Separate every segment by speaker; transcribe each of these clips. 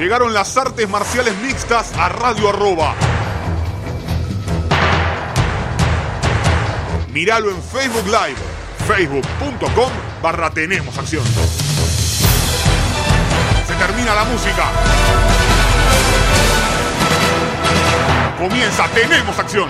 Speaker 1: Llegaron las artes marciales mixtas a Radio Arroba. Míralo en Facebook Live, facebook.com barra Tenemos Acción. Se termina la música. Comienza Tenemos Acción.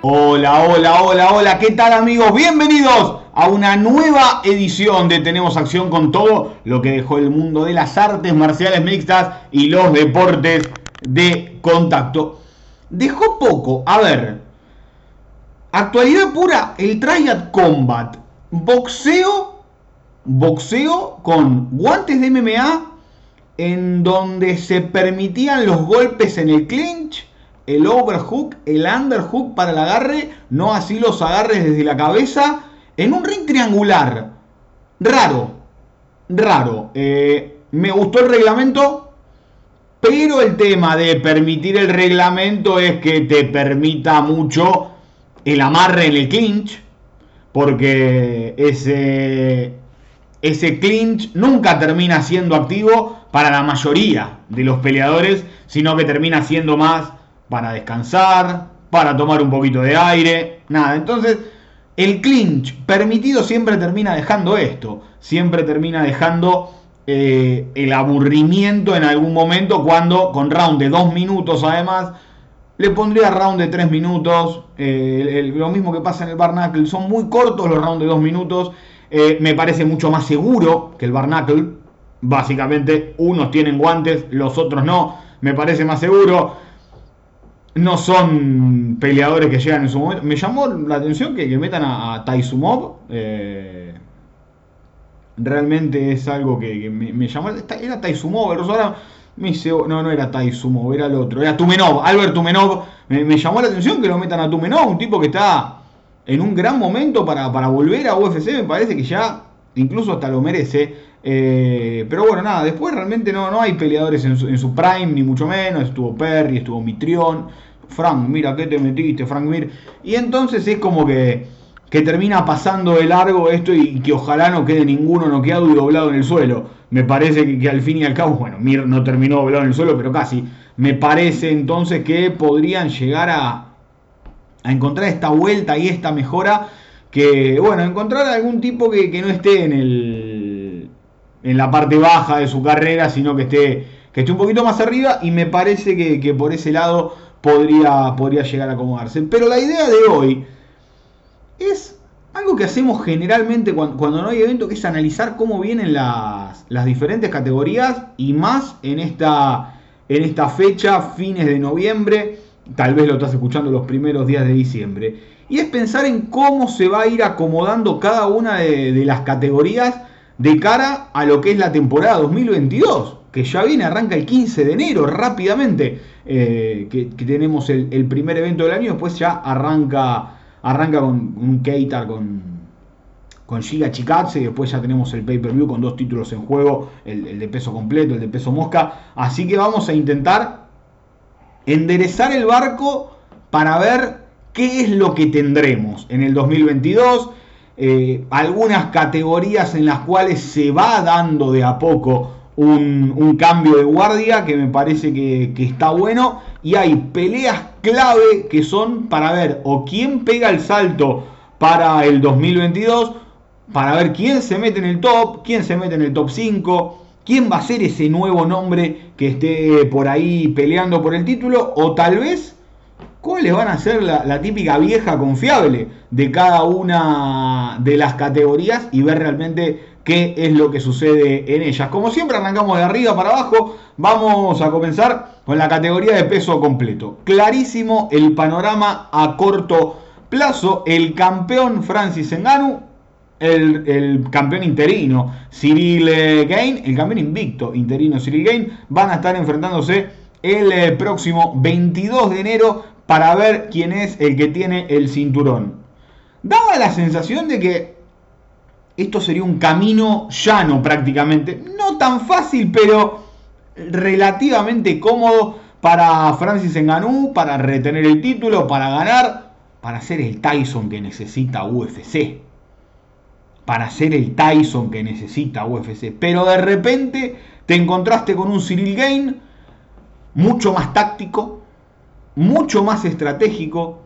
Speaker 2: Hola, hola, hola, hola, ¿qué tal amigos? Bienvenidos a una nueva edición de Tenemos Acción con todo lo que dejó el mundo de las artes marciales mixtas y los deportes de contacto. Dejó poco, a ver, actualidad pura, el Triad Combat, boxeo, boxeo con guantes de MMA en donde se permitían los golpes en el clinch el overhook, el underhook para el agarre, no así los agarres desde la cabeza, en un ring triangular. Raro, raro. Eh, me gustó el reglamento, pero el tema de permitir el reglamento es que te permita mucho el amarre en el clinch, porque ese, ese clinch nunca termina siendo activo para la mayoría de los peleadores, sino que termina siendo más para descansar, para tomar un poquito de aire, nada. Entonces, el clinch permitido siempre termina dejando esto, siempre termina dejando eh, el aburrimiento en algún momento cuando con round de dos minutos además, le pondría round de tres minutos, eh, lo mismo que pasa en el Barnacle, son muy cortos los rounds de dos minutos, eh, me parece mucho más seguro que el Barnacle, básicamente unos tienen guantes, los otros no, me parece más seguro no son peleadores que llegan en su momento. Me llamó la atención que, metan a, Taisumov. Eh, realmente es algo que, me, llamó. Era Taisumov, el ahora me dice, no, no era Taisumov, era el otro. Era Tumenov, Albert Tumenov. Me, llamó la atención que lo metan a Tumenov, un tipo que está en un gran momento para, volver a UFC. Me parece que ya incluso hasta lo merece. Eh, pero bueno, nada, después realmente no, no hay peleadores en su, prime, ni mucho menos. Estuvo Perry, estuvo Mitrión. Frank, mira, ¿qué te metiste, Frank Mir? Y entonces es como que, que termina pasando de largo esto y que ojalá no quede ninguno noqueado y doblado en el suelo. Me parece que, al fin y al cabo, bueno, Mir no terminó doblado en el suelo, pero casi. Me parece entonces que podrían llegar a, a encontrar esta vuelta y esta mejora. Que, bueno, encontrar algún tipo que, que no esté en el en la parte baja de su carrera, sino que esté, que esté un poquito más arriba y me parece que, por ese lado podría, podría llegar a acomodarse. Pero la idea de hoy es algo que hacemos generalmente cuando, no hay evento, que es analizar cómo vienen las, las diferentes categorías y más en esta, en esta fecha, fines de noviembre, tal vez lo estás escuchando los primeros días de diciembre. Y es pensar en cómo se va a ir acomodando cada una de, de las categorías de cara a lo que es la temporada 2022, que ya viene, arranca el 15 de enero rápidamente, eh, que, tenemos el, primer evento del año, después ya arranca, arranca con un Keitar con, con Giga Chikatse, y después ya tenemos el pay-per-view con dos títulos en juego, el, el de peso completo, el de peso mosca, así que vamos a intentar enderezar el barco para ver qué es lo que tendremos en el 2022 eh, algunas categorías en las cuales se va dando de a poco un, cambio de guardia que me parece que, está bueno. Y hay peleas clave que son para ver o quién pega el salto para el 2022, para ver quién se mete en el top, quién se mete en el top 5, quién va a ser ese nuevo nombre que esté por ahí peleando por el título, o tal vez cuáles van a ser la, típica vieja confiable de cada una de las categorías y ver realmente qué es lo que sucede en ellas. Como siempre arrancamos de arriba para abajo, vamos a comenzar con la categoría de peso completo. Clarísimo el panorama a corto plazo, el campeón Francis Enganu, el, el, campeón interino Cyril eh, Gain, el campeón invicto interino Cyril Gain, van a estar enfrentándose el eh, próximo 22 de enero para ver quién es el que tiene el cinturón. Daba la sensación de que esto sería un camino llano prácticamente. No tan fácil, pero relativamente cómodo para Francis Ngannou, para retener el título, para ganar, para ser el Tyson que necesita UFC. para ser el Tyson que necesita UFC. Pero de repente te encontraste con un Cyril Gain mucho más táctico, mucho más estratégico,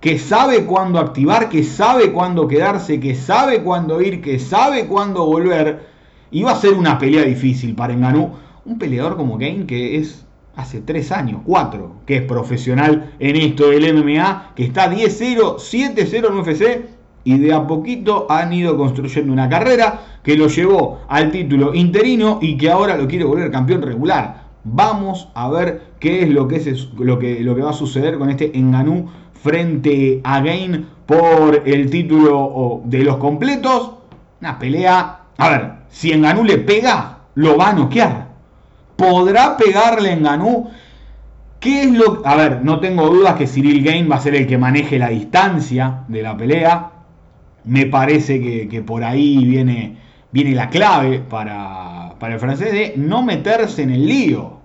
Speaker 2: que sabe cuándo activar, que sabe cuándo quedarse, que sabe cuándo ir, que sabe cuándo volver. Y va a ser una pelea difícil para Enganú. Un peleador como Gain que es hace 3 años, 4, que es profesional en esto del MMA, que está 10-0, 7-0 en UFC y de a poquito han ido construyendo una carrera que lo llevó al título interino y que ahora lo quiere volver campeón regular. Vamos a ver qué es lo que, es, lo que, lo que va a suceder con este Enganú frente a Gain por el título de los completos. Una pelea. A ver, si Enganú le pega, lo va a noquear. ¿Podrá pegarle Enganú? ¿Qué es lo.? A ver, no tengo dudas que Cyril Gain va a ser el que maneje la distancia de la pelea. Me parece que, por ahí viene, viene la clave para, para el francés de no meterse en el lío.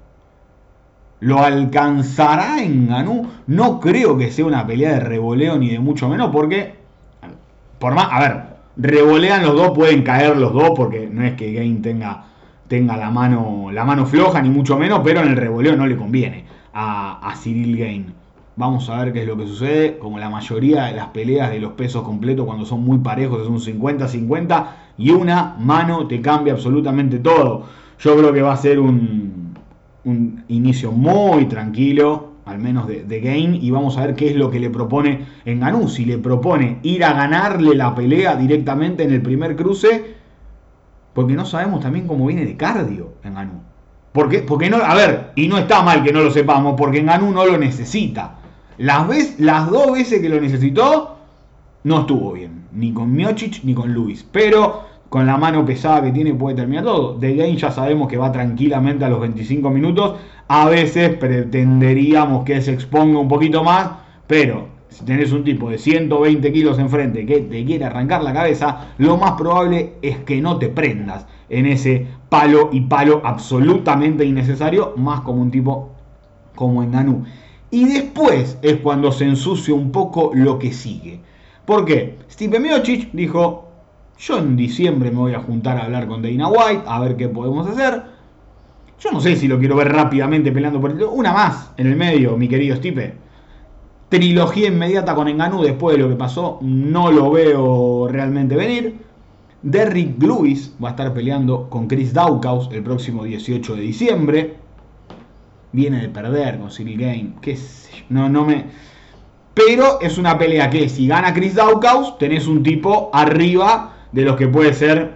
Speaker 2: ¿Lo alcanzará en Ganú? No creo que sea una pelea de revoleo ni de mucho menos porque, por más, a ver, revolean los dos, pueden caer los dos porque no es que Gain tenga, tenga la, mano, la mano floja ni mucho menos, pero en el revoleo no le conviene a, a Cyril Gain. Vamos a ver qué es lo que sucede. Como la mayoría de las peleas de los pesos completos, cuando son muy parejos, es un 50-50 y una mano te cambia absolutamente todo. Yo creo que va a ser un, un inicio muy tranquilo, al menos de, de Gain, y vamos a ver qué es lo que le propone en Ganú. Si le propone ir a ganarle la pelea directamente en el primer cruce, porque no sabemos también cómo viene de cardio en Ganú. Porque, porque no, a ver, y no está mal que no lo sepamos, porque en Ganú no lo necesita. Las, las dos veces que lo necesitó, no estuvo bien. Ni con Miocic ni con Luis. Pero con la mano pesada que tiene puede terminar todo. De Game ya sabemos que va tranquilamente a los 25 minutos. A veces pretenderíamos que se exponga un poquito más. Pero si tenés un tipo de 120 kilos enfrente que te quiere arrancar la cabeza, lo más probable es que no te prendas en ese palo y palo absolutamente innecesario, más como un tipo como Enganú. Y después es cuando se ensucia un poco lo que sigue. ¿Por qué? Stipe Miocic dijo, yo en diciembre me voy a juntar a hablar con Dana White, a ver qué podemos hacer. Yo no sé si lo quiero ver rápidamente peleando por el... Una más en el medio, mi querido Stipe. Trilogía inmediata con Enganú después de lo que pasó, no lo veo realmente venir. Derrick Lewis va a estar peleando con Chris Daukaus el próximo 18 de diciembre viene de perder con Cyril Game, qué no, no me... Pero es una pelea que si gana Chris Daukaus, tenés un tipo arriba de los que puede ser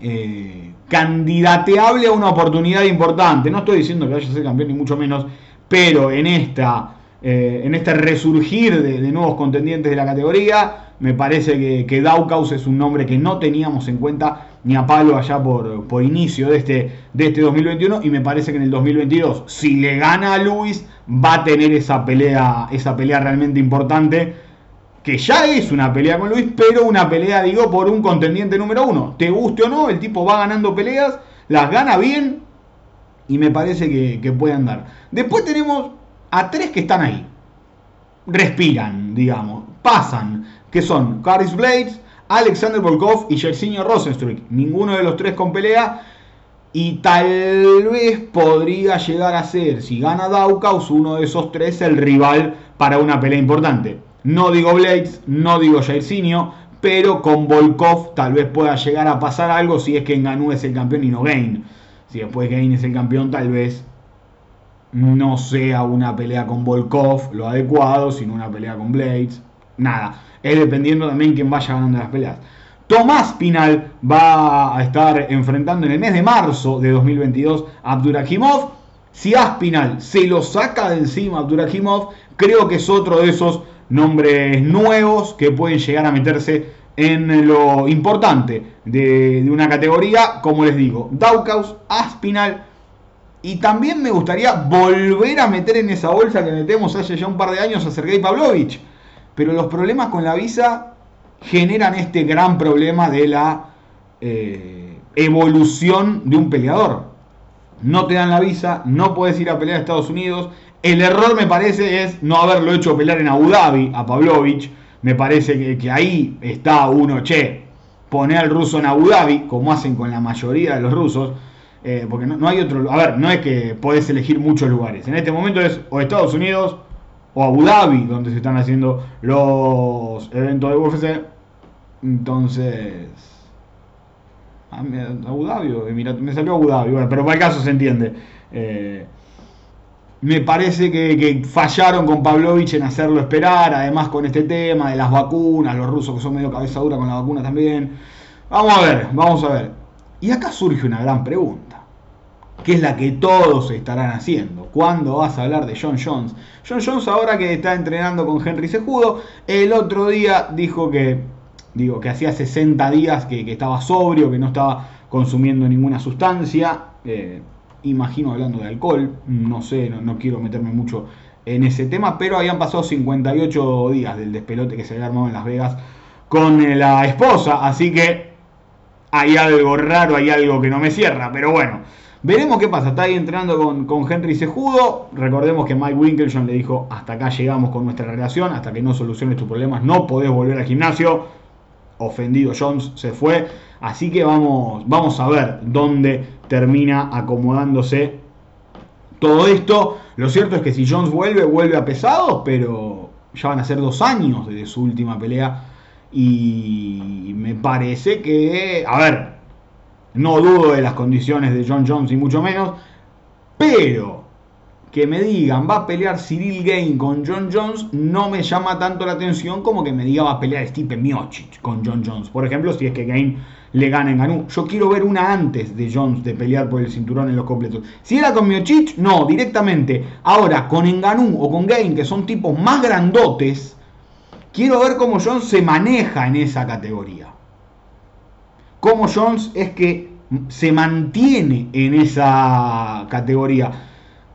Speaker 2: eh, candidateable a una oportunidad importante. No estoy diciendo que vaya a ser campeón ni mucho menos, pero en esta eh, en este resurgir de, nuevos contendientes de la categoría, me parece que, que Daukaus es un nombre que no teníamos en cuenta ni a palo allá por, por inicio de este, de este 2021 y me parece que en el 2022 si le gana a Luis va a tener esa pelea, esa pelea realmente importante que ya es una pelea con Luis, pero una pelea, digo, por un contendiente número uno. Te guste o no, el tipo va ganando peleas, las gana bien y me parece que, que puede andar. Después tenemos a tres que están ahí. Respiran, digamos, pasan, que son Caris Blades, Alexander Volkov y Yersinio Rosenstruik. Ninguno de los tres con pelea. Y tal vez podría llegar a ser, si gana Daukaus, uno de esos tres el rival para una pelea importante. No digo Blades, no digo Jairzinho, pero con Volkov tal vez pueda llegar a pasar algo si es que Ngannou es el campeón y no Gain. Si después Gain es el campeón, tal vez no sea una pelea con Volkov lo adecuado, sino una pelea con Blades. Nada es dependiendo también quién vaya ganando las peleas. Tomás Pinal va a estar enfrentando en el mes de marzo de 2022 a Abdurakhimov. Si Aspinal se lo saca de encima a Abdurakhimov, creo que es otro de esos nombres nuevos que pueden llegar a meterse en lo importante de, una categoría, como les digo, Daukaus, Aspinal. Y también me gustaría volver a meter en esa bolsa que metemos hace ya un par de años a Sergei Pavlovich pero los problemas con la visa generan este gran problema de la eh, evolución de un peleador. No te dan la visa, no puedes ir a pelear a Estados Unidos. El error me parece es no haberlo hecho pelear en Abu Dhabi a Pavlovich. Me parece que, ahí está uno, che, poner al ruso en Abu Dhabi, como hacen con la mayoría de los rusos, eh, porque no, hay otro. A ver, no es que podés elegir muchos lugares. En este momento es o Estados Unidos o Abu Dhabi, donde se están haciendo los eventos de UFC. Entonces. Ah, Abu Dhabi, me salió Abu Dhabi, bueno, pero para el caso se entiende. Eh, me parece que, fallaron con Pavlovich en hacerlo esperar, además con este tema de las vacunas, los rusos que son medio cabeza dura con la vacuna también. Vamos a ver, vamos a ver. Y acá surge una gran pregunta, que es la que todos estarán haciendo. ¿Cuándo vas a hablar de John Jones? John Jones ahora que está entrenando con Henry Sejudo, el otro día dijo que, digo, que hacía 60 días que, estaba sobrio, que no estaba consumiendo ninguna sustancia. Eh, imagino hablando de alcohol, no sé, no, quiero meterme mucho en ese tema, pero habían pasado 58 días del despelote que se había armado en Las Vegas con eh, la esposa, así que hay algo raro, hay algo que no me cierra, pero bueno, veremos qué pasa, está ahí entrenando con, con Henry Sejudo, recordemos que Mike Winkelson le dijo, hasta acá llegamos con nuestra relación, hasta que no soluciones tus problemas no podés volver al gimnasio, ofendido Jones se fue, así que vamos, vamos a ver dónde termina acomodándose todo esto. Lo cierto es que si Jones vuelve, vuelve a pesado, pero ya van a ser dos años desde su última pelea. Y me parece que, a ver, no dudo de las condiciones de John Jones y mucho menos, pero que me digan va a pelear Cyril Gain con John Jones no me llama tanto la atención como que me diga va a pelear Stipe Miocic con John Jones. Por ejemplo, si es que Gain le gana en Ganú. Yo quiero ver una antes de Jones de pelear por el cinturón en los completos. Si era con Miocic, no, directamente. Ahora, con Enganú o con Gain, que son tipos más grandotes, quiero ver cómo Jones se maneja en esa categoría. Cómo Jones es que se mantiene en esa categoría.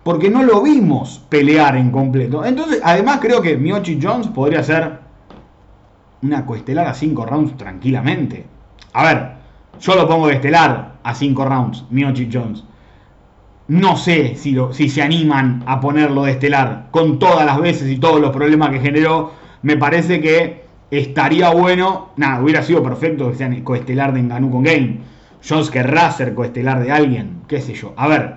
Speaker 2: Porque no lo vimos pelear en completo. Entonces, además creo que Miocic Jones podría ser una coestelar a 5 rounds tranquilamente. A ver, yo lo pongo de estelar a 5 rounds, Miochi Jones. No sé si, si se animan a ponerlo de estelar con todas las veces y todos los problemas que generó. Me parece que estaría bueno. Nada, hubiera sido perfecto que sean coestelar de Enganú con Game. Jones querrá ser coestelar de alguien, qué sé yo. A ver,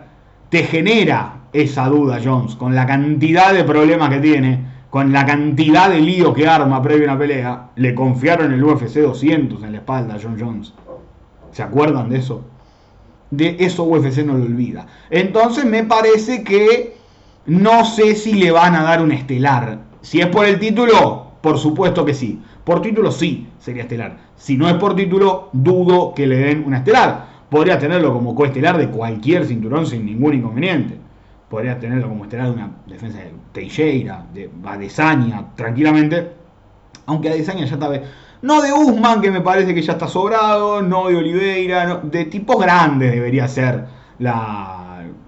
Speaker 2: te genera esa duda, Jones, con la cantidad de problemas que tiene con la cantidad de lío que arma previo a una pelea, le confiaron el UFC 200 en la espalda a John Jones. ¿Se acuerdan de eso? De eso UFC no lo olvida. Entonces me parece que no sé si le van a dar un estelar. Si es por el título, por supuesto que sí. Por título sí sería estelar. Si no es por título, dudo que le den un estelar. Podría tenerlo como coestelar de cualquier cinturón sin ningún inconveniente podría tenerlo como estelar de una defensa de Teixeira, de Adesanya, tranquilamente. Aunque Adesanya ya está. No de Usman, que me parece que ya está sobrado, no de Oliveira, de tipos grandes debería ser la.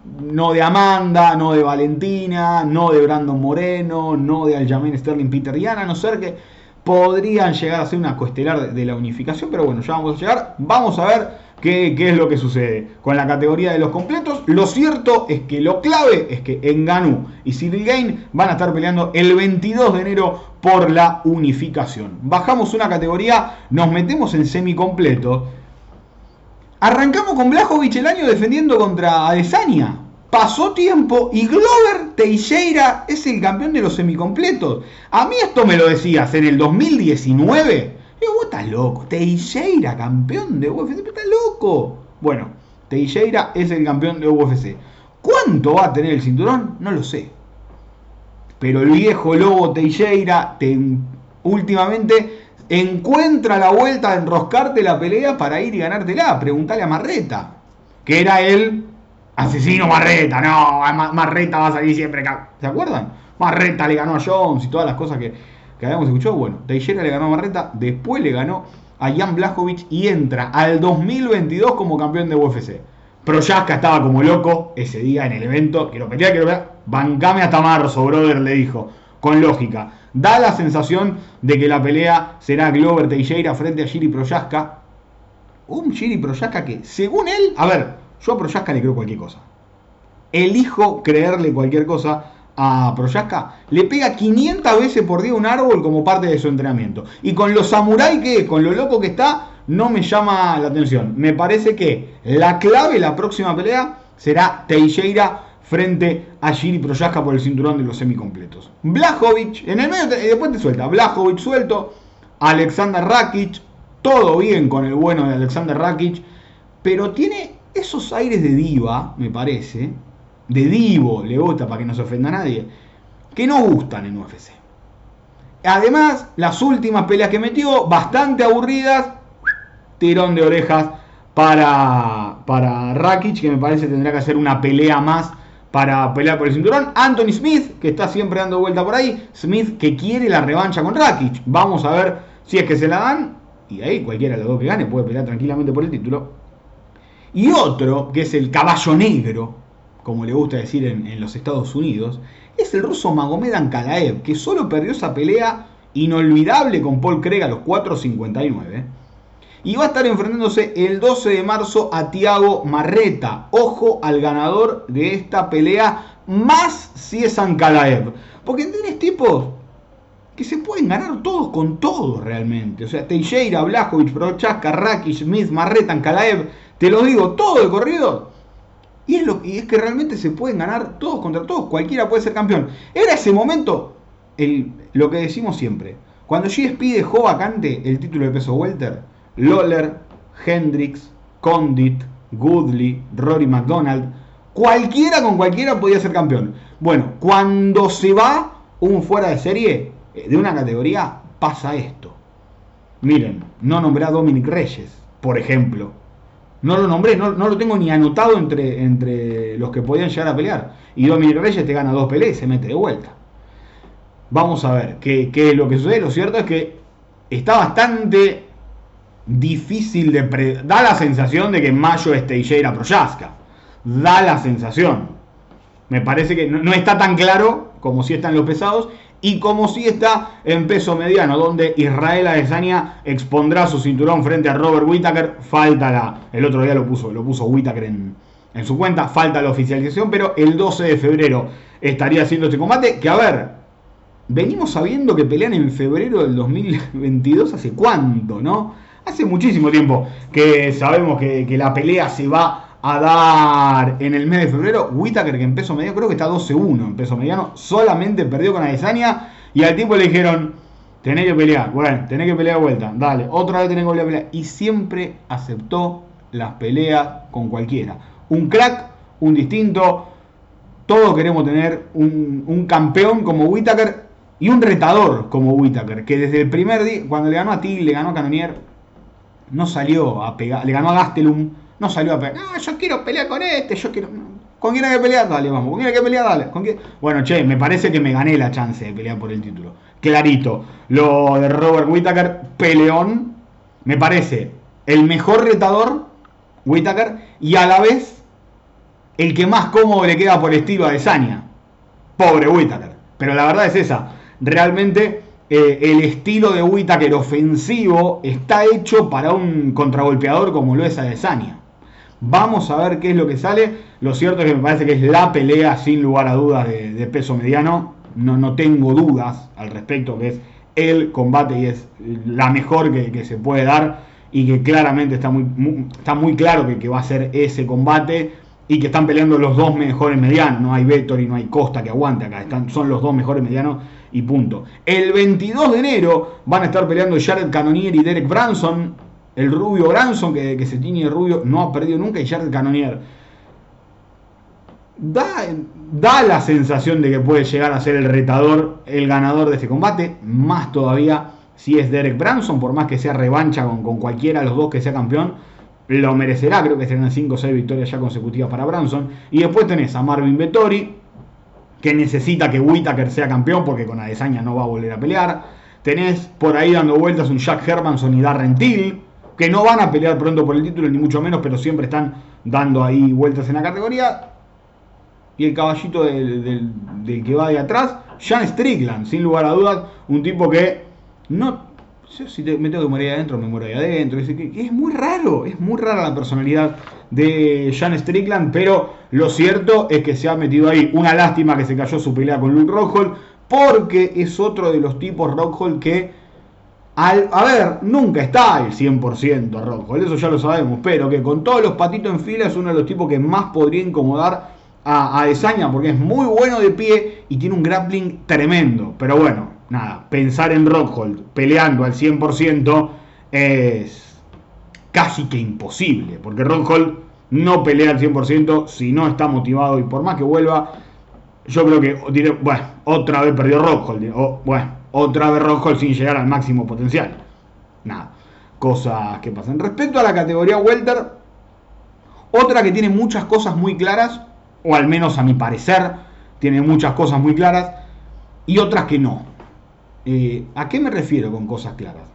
Speaker 2: No de Amanda, no de Valentina, no de Brandon Moreno, no de Aljamain Sterling Peter Yana, a no ser que podrían llegar a ser una coestelar de la unificación, pero bueno, ya vamos a llegar. Vamos a ver ¿Qué, es lo que sucede con la categoría de los completos? Lo cierto es que lo clave es que Enganu y Cyril Gain van a estar peleando el 22 de enero por la unificación. Bajamos una categoría, nos metemos en semicompleto. Arrancamos con Blajovic el año defendiendo contra Adesanya. Pasó tiempo y Glover Teixeira es el campeón de los semicompletos. A mí esto me lo decías en el 2019 vos estás loco. Teixeira, campeón de UFC. Estás loco. Bueno, Teixeira es el campeón de UFC. ¿Cuánto va a tener el cinturón? No lo sé. Pero el viejo lobo Teixeira últimamente encuentra la vuelta de enroscarte la pelea para ir y ganártela. Preguntale a Marreta. Que era el asesino Marreta. No, Marreta va a salir siempre acá. ¿Se acuerdan? Marreta le ganó a Jones y todas las cosas que, que habíamos escuchado, bueno, Teixeira le ganó a Marreta, después le ganó a Jan Blachowicz y entra al 2022 como campeón de UFC. Proyaska estaba como loco ese día en el evento, quiero pelear, quiero pelear, bancame hasta marzo, brother, le dijo, con lógica. Da la sensación de que la pelea será Glover Teixeira frente a Giri Proyaska. Un Giri Proyaska que, según él, a ver, yo a Proyaska le creo cualquier cosa. Elijo creerle cualquier cosa a Proyaska, le pega 500 veces por día un árbol como parte de su entrenamiento. Y con los samuráis que con lo loco que está, no me llama la atención. Me parece que la clave, la próxima pelea, será Teixeira frente a Giri Proyaska por el cinturón de los semicompletos. Blajovic, en el medio, y después te suelta. Blajovic suelto, Alexander Rakic, todo bien con el bueno de Alexander Rakic, pero tiene esos aires de diva, me parece, de divo, le gusta para que no se ofenda a nadie, que no gustan en UFC. Además, las últimas peleas que metió, bastante aburridas, tirón de orejas para, para Rakic, que me parece tendrá que hacer una pelea más para pelear por el cinturón. Anthony Smith, que está siempre dando vuelta por ahí. Smith que quiere la revancha con Rakic. Vamos a ver si es que se la dan. Y ahí cualquiera de los dos que gane puede pelear tranquilamente por el título. Y otro, que es el caballo negro, como le gusta decir en, los Estados Unidos, es el ruso Magomed Ankalaev, que solo perdió esa pelea inolvidable con Paul Craig a los 4.59. Y va a estar enfrentándose el 12 de marzo a Tiago Marreta. Ojo al ganador de esta pelea, más si es Ankalaev. Porque tenés tipos que se pueden ganar todos con todos realmente. O sea, Teixeira, Blajovic, Prochaska, Rakic, Smith, Marreta, Ankalaev te lo digo, todo el corrido. Y es, lo, es que realmente se pueden ganar todos contra todos. Cualquiera puede ser campeón. Era ese momento lo que decimos siempre. Cuando GSP dejó vacante el título de peso welter, Lawler, Hendrix, Condit, Goodley, Rory McDonald, cualquiera con cualquiera podía ser campeón. Bueno, cuando se va un fuera de serie eh, de una categoría, pasa esto. Miren, no nombré a Dominic Reyes, por ejemplo no lo nombré, no, lo tengo ni anotado entre, entre los que podían llegar a pelear. Y Dominic Reyes te gana dos peleas y se mete de vuelta. Vamos a ver qué, es lo que sucede. Lo cierto es que está bastante difícil de... Da la sensación de que en mayo es Teixeira Proyaska. Da la sensación. Me parece que no, está tan claro como si están los pesados y como si está en peso mediano, donde Israel Adesanya expondrá su cinturón frente a Robert Whittaker. Falta la. El otro día lo puso, lo puso Whittaker en, en su cuenta. Falta la oficialización, pero el 12 de febrero estaría haciendo este combate. Que a ver, venimos sabiendo que pelean en febrero del 2022. ¿Hace cuánto, no? Hace muchísimo tiempo que sabemos que, la pelea se va a dar en el mes de febrero. Whitaker, que en peso mediano, creo que está 12-1 en peso mediano, solamente perdió con Adesanya. Y al tipo le dijeron: Tenés que pelear, bueno, tenés que pelear de vuelta, dale, otra vez tenés que volver a pelear. Y siempre aceptó las peleas con cualquiera. Un crack, un distinto. Todos queremos tener un, campeón como Whitaker y un retador como Whitaker, que desde el primer día, cuando le ganó a ti, le ganó a Canonier, no salió a pegar, le ganó a Gastelum no salió a pelear. No, yo quiero pelear con este, yo quiero. ¿Con quién hay que pelear? Dale, vamos. ¿Con quién hay que pelear? Dale. ¿Con quién? Bueno, che, me parece que me gané la chance de pelear por el título. Clarito. Lo de Robert Whittaker, peleón, me parece el mejor retador, Whittaker, y a la vez el que más cómodo le queda por estilo a Desania. Pobre Whittaker. Pero la verdad es esa. Realmente eh, el estilo de Whittaker ofensivo está hecho para un contragolpeador como lo es Adesanya. Vamos a ver qué es lo que sale. Lo cierto es que me parece que es la pelea sin lugar a dudas de, peso mediano. No, no, tengo dudas al respecto que es el combate y es la mejor que, se puede dar y que claramente está muy, está muy claro que, va a ser ese combate y que están peleando los dos mejores medianos. No hay Vettor y no hay Costa que aguante acá. Están, son los dos mejores medianos y punto. El 22 de enero van a estar peleando Jared Cannonier y Derek Branson el rubio Branson, que, se tiñe rubio, no ha perdido nunca, y Jared Cannonier. Da, da la sensación de que puede llegar a ser el retador, el ganador de este combate, más todavía si es Derek Branson, por más que sea revancha con, con cualquiera de los dos que sea campeón, lo merecerá, creo que serán 5 o 6 victorias ya consecutivas para Branson. Y después tenés a Marvin Vettori, que necesita que Whitaker sea campeón porque con Adesanya no va a volver a pelear. Tenés por ahí dando vueltas un Jack Hermanson y Darren Till, que no van a pelear pronto por el título, ni mucho menos, pero siempre están dando ahí vueltas en la categoría. Y el caballito del, que va de atrás, Jan Strickland, sin lugar a dudas, un tipo que no. Si me tengo que morir adentro, me muero ahí adentro. Es, muy raro, es muy rara la personalidad de Jan Strickland, pero lo cierto es que se ha metido ahí. Una lástima que se cayó su pelea con Luke Rockhold, porque es otro de los tipos Rockhold que a ver, nunca está el 100% a Rockhold, eso ya lo sabemos, pero que con todos los patitos en fila es uno de los tipos que más podría incomodar a, a Desaña porque es muy bueno de pie y tiene un grappling tremendo. Pero bueno, nada, pensar en Rockhold peleando al 100% es casi que imposible, porque Rockhold no pelea al 100% si no está motivado y por más que vuelva, yo creo que bueno, otra vez perdió Rockhold, o bueno otra vez Rockhold sin llegar al máximo potencial. Nada, cosas que pasan. Respecto a la categoría Welter, otra que tiene muchas cosas muy claras, o al menos a mi parecer, tiene muchas cosas muy claras, y otras que no. Eh, ¿A qué me refiero con cosas claras?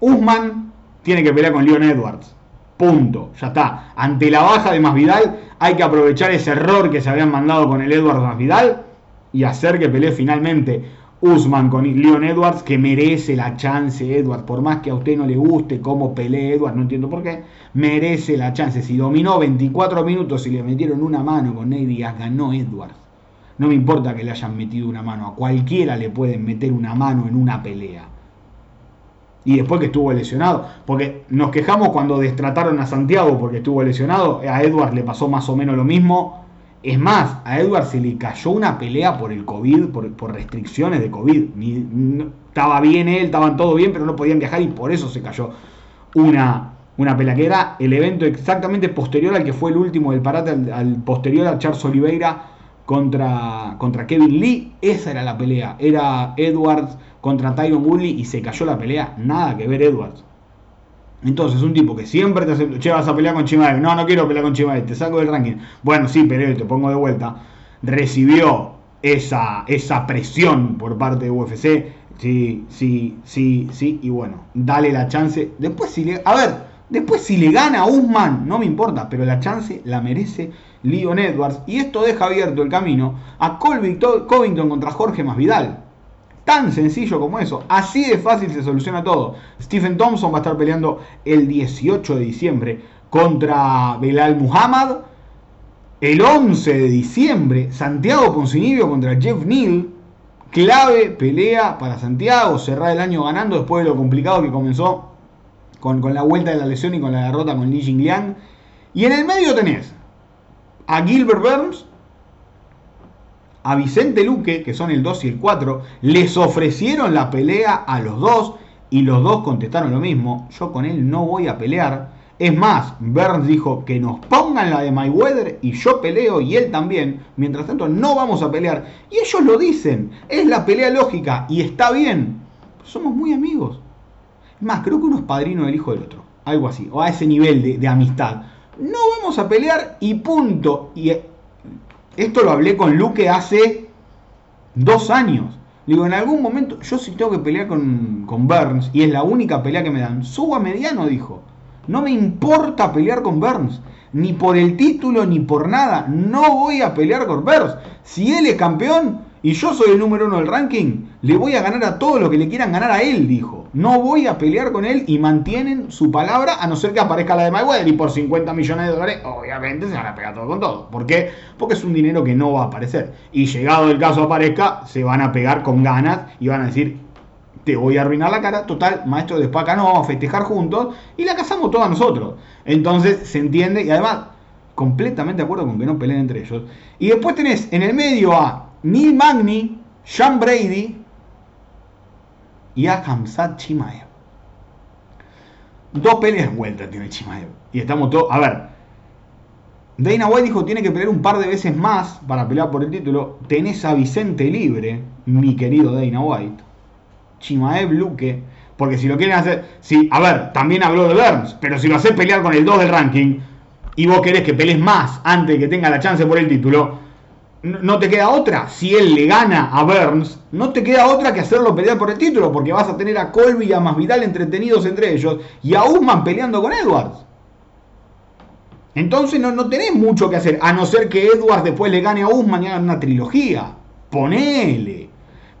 Speaker 2: Usman tiene que pelear con Leon Edwards. Punto. Ya está. Ante la baja de Masvidal, hay que aprovechar ese error que se habían mandado con el Edwards Masvidal y hacer que pelee finalmente Usman con Leon Edwards, que merece la chance Edwards, por más que a usted no le guste cómo pelea Edwards, no entiendo por qué, merece la chance. Si dominó 24 minutos y le metieron una mano con Ney Díaz, ganó Edwards. No me importa que le hayan metido una mano, a cualquiera le pueden meter una mano en una pelea. Y después que estuvo lesionado, porque nos quejamos cuando destrataron a Santiago porque estuvo lesionado, a Edwards le pasó más o menos lo mismo es más, a Edward se le cayó una pelea por el COVID, por, restricciones de COVID. estaba bien él, estaban todo bien, pero no podían viajar y por eso se cayó una, una pelea que era el evento exactamente posterior al que fue el último del parate, al, posterior a Charles Oliveira contra, contra Kevin Lee. Esa era la pelea. Era Edwards contra Tyron Woodley y se cayó la pelea. Nada que ver Edwards. Entonces, un tipo que siempre te hace, che, vas a pelear con Chimaev. No, no quiero pelear con Chimaev, te saco del ranking. Bueno, sí, pero te pongo de vuelta. Recibió esa, esa presión por parte de UFC. Sí, sí, sí, sí. Y bueno, dale la chance. Después, si le. A ver, después, si le gana a Usman, no me importa, pero la chance la merece Leon Edwards. Y esto deja abierto el camino a Colby Covington contra Jorge Masvidal. Tan sencillo como eso. Así de fácil se soluciona todo. Stephen Thompson va a estar peleando el 18 de diciembre contra Belal Muhammad. El 11 de diciembre, Santiago Poncinibio contra Jeff Neal. Clave pelea para Santiago. Cerrar el año ganando después de lo complicado que comenzó con, con la vuelta de la lesión y con la derrota con Li Jingliang. Y en el medio tenés a Gilbert Burns a Vicente Luque, que son el 2 y el 4, les ofrecieron la pelea a los dos y los dos contestaron lo mismo. Yo con él no voy a pelear. Es más, Burns dijo que nos pongan la de Mayweather y yo peleo y él también. Mientras tanto, no vamos a pelear. Y ellos lo dicen. Es la pelea lógica y está bien. Somos muy amigos. Más, creo que uno es padrino del hijo del otro. Algo así. O a ese nivel de, amistad. No vamos a pelear y punto. Y esto lo hablé con Luque hace dos años. Digo, en algún momento, yo si tengo que pelear con, con Burns, y es la única pelea que me dan, subo a mediano, dijo. No me importa pelear con Burns, ni por el título, ni por nada. No voy a pelear con Burns. Si él es campeón, y yo soy el número uno del ranking, le voy a ganar a todo lo que le quieran ganar a él, dijo. No voy a pelear con él y mantienen su palabra a no ser que aparezca la de Mayweather y por 50 millones de dólares, obviamente se van a pegar todo con todo. ¿Por qué? Porque es un dinero que no va a aparecer. Y llegado el caso aparezca, se van a pegar con ganas y van a decir, te voy a arruinar la cara, total, maestro de Espaca no, vamos a festejar juntos y la casamos todos nosotros. Entonces se entiende y además completamente de acuerdo con que no peleen entre ellos. Y después tenés en el medio a Neil Magny, Sean Brady y a Hamzat Chimaev. Dos peleas vueltas tiene Chimaev. Y estamos todos. A ver. Dana White dijo tiene que pelear un par de veces más para pelear por el título. Tenés a Vicente libre, mi querido Dana White. Chimaev Luque. Porque si lo quieren hacer. Si, a ver, también habló de Burns. Pero si lo haces pelear con el 2 del ranking. Y vos querés que pelees más antes de que tenga la chance por el título no te queda otra. Si él le gana a Burns, no te queda otra que hacerlo pelear por el título, porque vas a tener a Colby y a Masvidal entretenidos entre ellos y a Usman peleando con Edwards. Entonces no, no tenés mucho que hacer, a no ser que Edwards después le gane a Usman y hagan una trilogía. Ponele.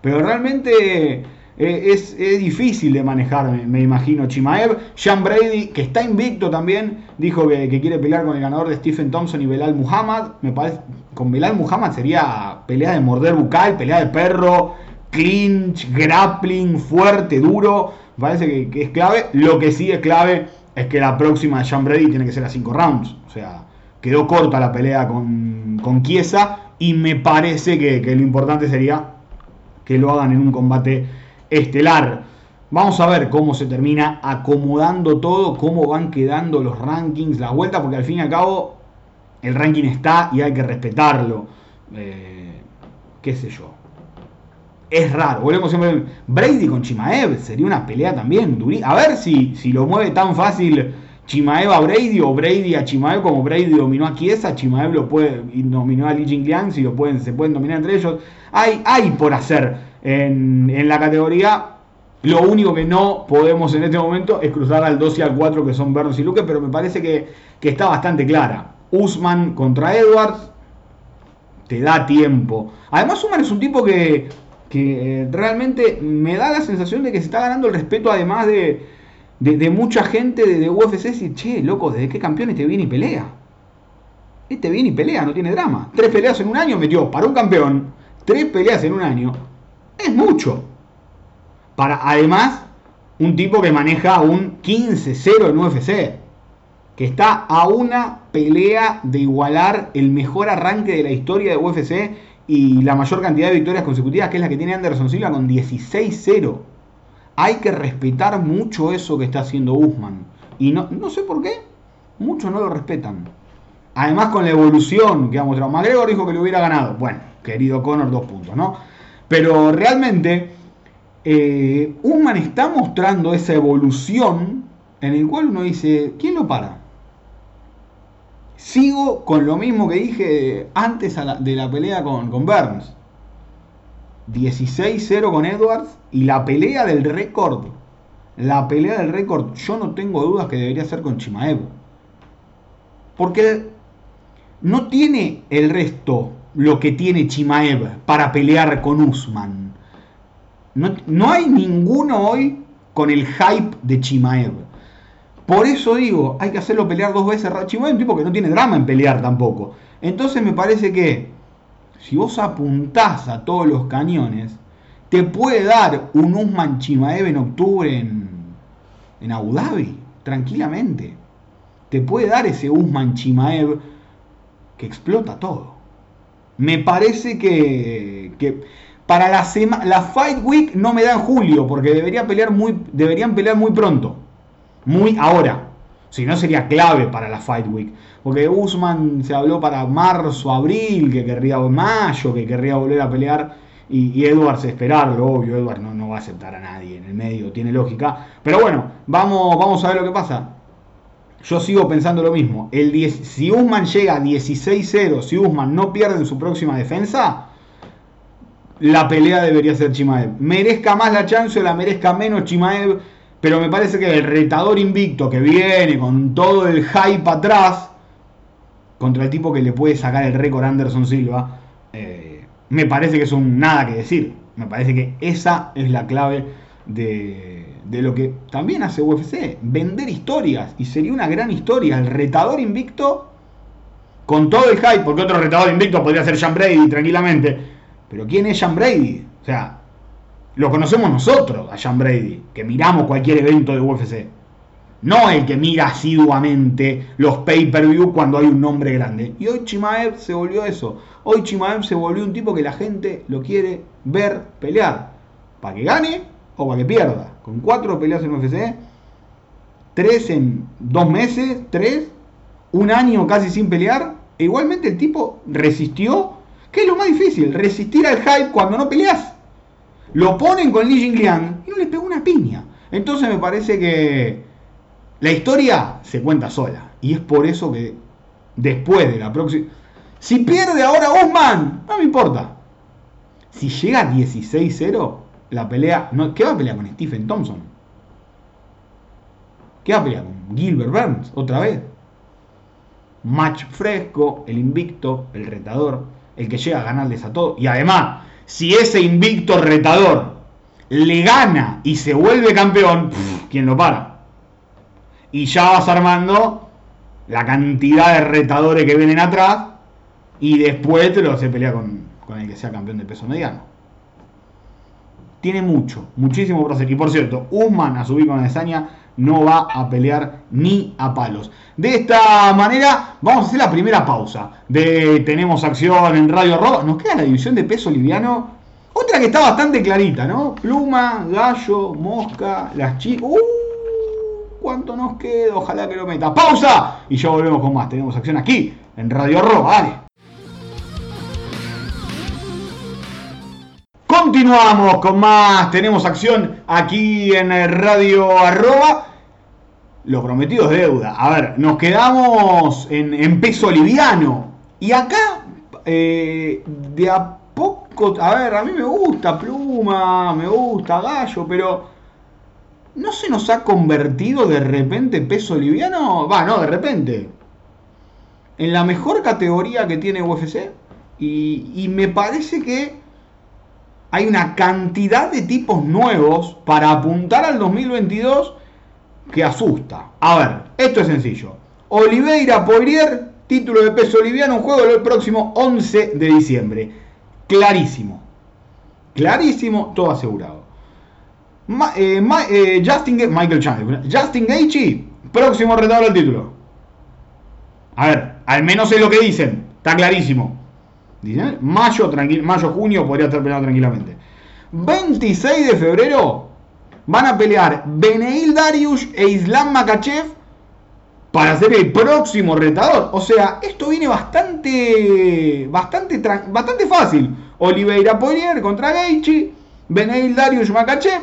Speaker 2: Pero realmente eh, es, difícil de manejar, me, imagino, Chimaev. Sean Brady, que está invicto también, dijo que, quiere pelear con el ganador de Stephen Thompson y Belal Muhammad. Me parece, con Belal Muhammad sería pelea de morder bucal, pelea de perro, clinch, grappling, fuerte, duro. Parece que, es clave. Lo que sí es clave es que la próxima de Sean Brady tiene que ser a 5 rounds. O sea, quedó corta la pelea con, con y me parece que, que lo importante sería que lo hagan en un combate estelar. Vamos a ver cómo se termina acomodando todo, cómo van quedando los rankings, las vueltas, porque al fin y al cabo el ranking está y hay que respetarlo. Eh, qué sé yo. Es raro. Volvemos siempre. Brady con Chimaev sería una pelea también. A ver si, si lo mueve tan fácil Chimaev a Brady o Brady a Chimaev como Brady dominó a Chiesa. Chimaev lo puede y dominó a Li Jingliang. Si lo pueden, se pueden dominar entre ellos. Hay, hay por hacer en, la categoría. Lo único que no podemos en este momento es cruzar al 2 y al 4 que son Bernos y Luque, pero me parece que, que está bastante clara. Usman contra Edwards, te da tiempo. Además, Usman es un tipo que, que realmente me da la sensación de que se está ganando el respeto, además de, de, mucha gente de, UFC. Y che, loco, ¿desde qué campeón este viene y pelea? Este viene y pelea, no tiene drama. Tres peleas en un año metió para un campeón. Tres peleas en un año. Es mucho. Para, además, un tipo que maneja un 15-0 en UFC que está a una pelea de igualar el mejor arranque de la historia de UFC y la mayor cantidad de victorias consecutivas, que es la que tiene Anderson Silva con 16-0. Hay que respetar mucho eso que está haciendo Usman. Y no, no sé por qué, muchos no lo respetan. Además con la evolución que ha mostrado. McGregor dijo que le hubiera ganado. Bueno, querido Conor, dos puntos, ¿no? Pero realmente, eh, Usman está mostrando esa evolución en el cual uno dice, ¿quién lo para? Sigo con lo mismo que dije antes de la pelea con, con Burns. 16-0 con Edwards y la pelea del récord. La pelea del récord, yo no tengo dudas que debería ser con Chimaev. Porque no tiene el resto lo que tiene Chimaev para pelear con Usman. No, no hay ninguno hoy con el hype de Chimaev. Por eso digo, hay que hacerlo pelear dos veces. Chimaev es un tipo que no tiene drama en pelear tampoco. Entonces me parece que si vos apuntás a todos los cañones, te puede dar un Usman Chimaev en octubre en, en Abu Dhabi, tranquilamente. Te puede dar ese Usman Chimaev que explota todo. Me parece que, que para la, la Fight Week no me da en julio, porque pelear muy, deberían pelear muy pronto muy ahora. Si no sería clave para la Fight Week. Porque Usman se habló para marzo, abril, que querría mayo, que querría volver a pelear. Y, Edwards esperarlo, obvio, Edwards no, no, va a aceptar a nadie en el medio, tiene lógica. Pero bueno, vamos, vamos a ver lo que pasa. Yo sigo pensando lo mismo. El 10, si Usman llega a 16-0, si Usman no pierde en su próxima defensa, la pelea debería ser Chimaev. Merezca más la chance o la merezca menos Chimaev pero me parece que el retador invicto que viene con todo el hype atrás, contra el tipo que le puede sacar el récord Anderson Silva, eh, me parece que es un nada que decir. Me parece que esa es la clave de, de, lo que también hace UFC, vender historias. Y sería una gran historia. El retador invicto, con todo el hype, porque otro retador invicto podría ser Sean Brady tranquilamente. Pero ¿quién es Sean Brady? O sea, lo conocemos nosotros, a Sean Brady, que miramos cualquier evento de UFC. No el que mira asiduamente los pay-per-view cuando hay un nombre grande. Y hoy Chimaev se volvió eso. Hoy Chimaev se volvió un tipo que la gente lo quiere ver pelear. Para que gane o para que pierda. Con cuatro peleas en UFC, tres en dos meses, tres, un año casi sin pelear. E igualmente el tipo resistió, que es lo más difícil, resistir al hype cuando no peleas. Lo ponen con Li Jingliang y no le pegó una piña. Entonces me parece que la historia se cuenta sola. Y es por eso que después de la próxima... Si pierde ahora Osman, no me importa. Si llega a 16-0, la pelea... No, ¿Qué va a pelear con Stephen Thompson? ¿Qué va a pelear con Gilbert Burns otra vez? Match fresco, el invicto, el retador, el que llega a ganarles a todos. Y además, si ese invicto retador le gana y se vuelve campeón, ¿quién lo para? Y ya vas armando la cantidad de retadores que vienen atrás y después te lo hace pelear con, con el que sea campeón de peso mediano. Tiene mucho, muchísimo por hacer. Y por cierto, Usman a subir con la desaña no va a pelear ni a palos. De esta manera vamos a hacer la primera pausa. De tenemos acción en Radio Rock. Nos queda la división de peso liviano. Otra que está bastante clarita, ¿no? Pluma, gallo, mosca, las chicas. ¡Uh! ¿Cuánto nos queda? Ojalá que lo meta. ¡Pausa! Y ya volvemos con más. Tenemos acción aquí en Radio Rock. Vale. Continuamos con más, tenemos acción aquí en Radio Arroba. Lo prometido es deuda. A ver, nos quedamos en, peso liviano. Y acá, eh, de a poco, a ver, a mí me gusta Pluma, me gusta Gallo, pero ¿no se nos ha convertido de repente peso liviano? Va, no, de repente. En la mejor categoría que tiene UFC. Y me parece que hay una cantidad de tipos nuevos para apuntar al 2022 que asusta. A ver, esto es sencillo. Oliveira Poirier, título de peso liviano, un juego el próximo 11 de diciembre. Clarísimo. Clarísimo, todo asegurado. Eh, eh, Justin Michael Chandler. Justin Gaethje, próximo retador del título. A ver, al menos es lo que dicen. Está clarísimo. Dicen, mayo, mayo, junio podría estar peleando tranquilamente. 26 de febrero, van a pelear Beneil Darius e Islam Makachev para ser el próximo retador. O sea, esto viene bastante bastante bastante fácil. Oliveira Poirier contra Gaethje, Beneil Darius Makachev.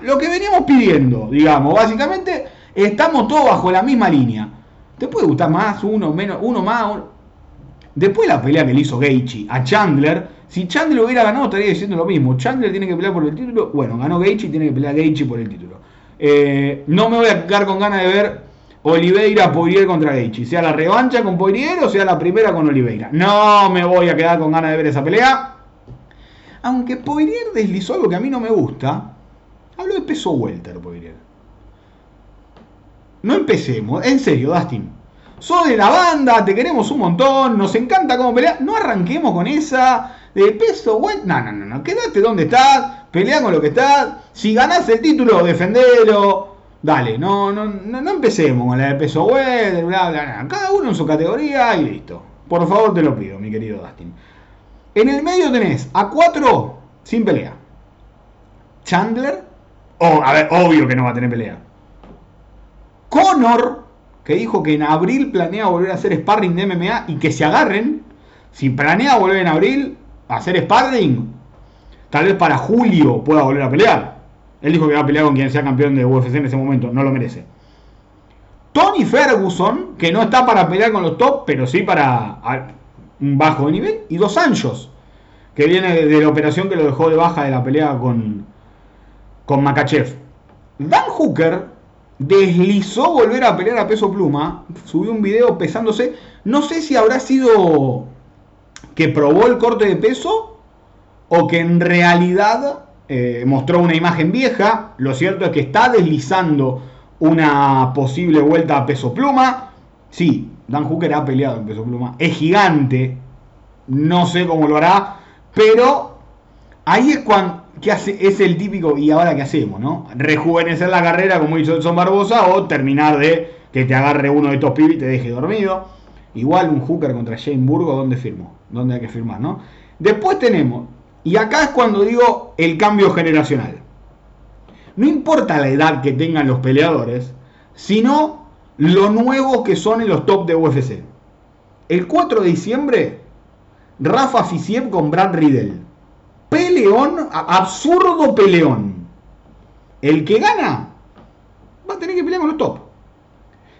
Speaker 2: lo que veníamos pidiendo, digamos, básicamente estamos todos bajo la misma línea. Te puede gustar más, uno menos, uno más. Después la pelea que le hizo Gaethje a Chandler, si Chandler hubiera ganado, estaría diciendo lo mismo. Chandler tiene que pelear por el título. Bueno, ganó y tiene que pelear Gaethje por el título. Eh, no me voy a quedar con ganas de ver Oliveira Poirier contra Gaethje. Sea la revancha con Poirier o sea la primera con Oliveira. No me voy a quedar con ganas de ver esa pelea. Aunque Poirier deslizó algo que a mí no me gusta. Hablo de peso welter, Poirier. No empecemos. En serio, Dustin. Sos de la banda, te queremos un montón, nos encanta cómo pelear. No arranquemos con esa de peso, güey. No, no, no, no. Quédate donde estás, pelea con lo que estás. Si ganás el título, defendelo. Dale, no, no, no, empecemos con la de peso güey, bla, bla, bla. Cada uno en su categoría y listo. Por favor, te lo pido, mi querido Dustin. En el medio tenés a cuatro sin pelea. Chandler, oh, a ver, obvio que no va a tener pelea. Connor, que dijo que en abril planea volver a hacer sparring de MMA y que se agarren. Si planea volver en abril, hacer sparring, tal vez para julio pueda volver a pelear. Él dijo que va a pelear con quien sea campeón de UFC en ese momento, no lo merece. Tony Ferguson, que no está para pelear con los top, pero sí para un bajo nivel. Y Dos Anjos, que viene de, la operación que lo dejó de baja de la pelea con, con Makachev. Dan Hooker deslizó volver a pelear a peso pluma. Subió un video pesándose. No sé si habrá sido que probó el corte de peso o que en realidad eh, mostró una imagen vieja. Lo cierto es que está deslizando una posible vuelta a peso pluma. Sí, Dan Hooker ha peleado en peso pluma. Es gigante. No sé cómo lo hará. Pero ahí es cuando que es el típico, y ahora qué hacemos, ¿no? Rejuvenecer la carrera como hizo Edson Barbosa o terminar de que te agarre uno de estos pibes y te deje dormido. Igual un hooker contra Jane Burgo, ¿dónde firmó? ¿Dónde hay que firmar, no? Después tenemos, y acá es cuando digo el cambio generacional. No importa la edad que tengan los peleadores, sino lo nuevo que son en los top de UFC. El 4 de diciembre, Rafa Fisiev con Brad Riddle. Peleón, absurdo peleón. El que gana va a tener que pelear con los top.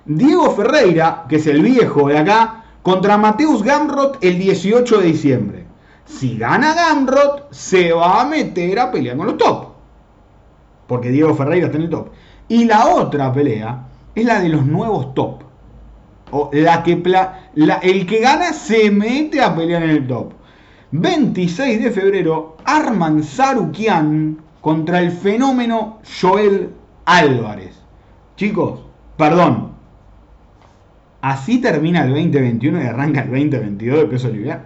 Speaker 2: Diego Ferreira, que es el viejo de acá, contra Mateus Gamrot el 18 de diciembre. Si gana Gamrot, se va a meter a pelear con los top. Porque Diego Ferreira está en el top. Y la otra pelea es la de los nuevos top. O la que el que gana se mete a pelear en el top. 26 de febrero, Arman Sarukian contra el fenómeno Joel Álvarez. Chicos, perdón, Así termina el 2021 y arranca el 2022 de peso liviano.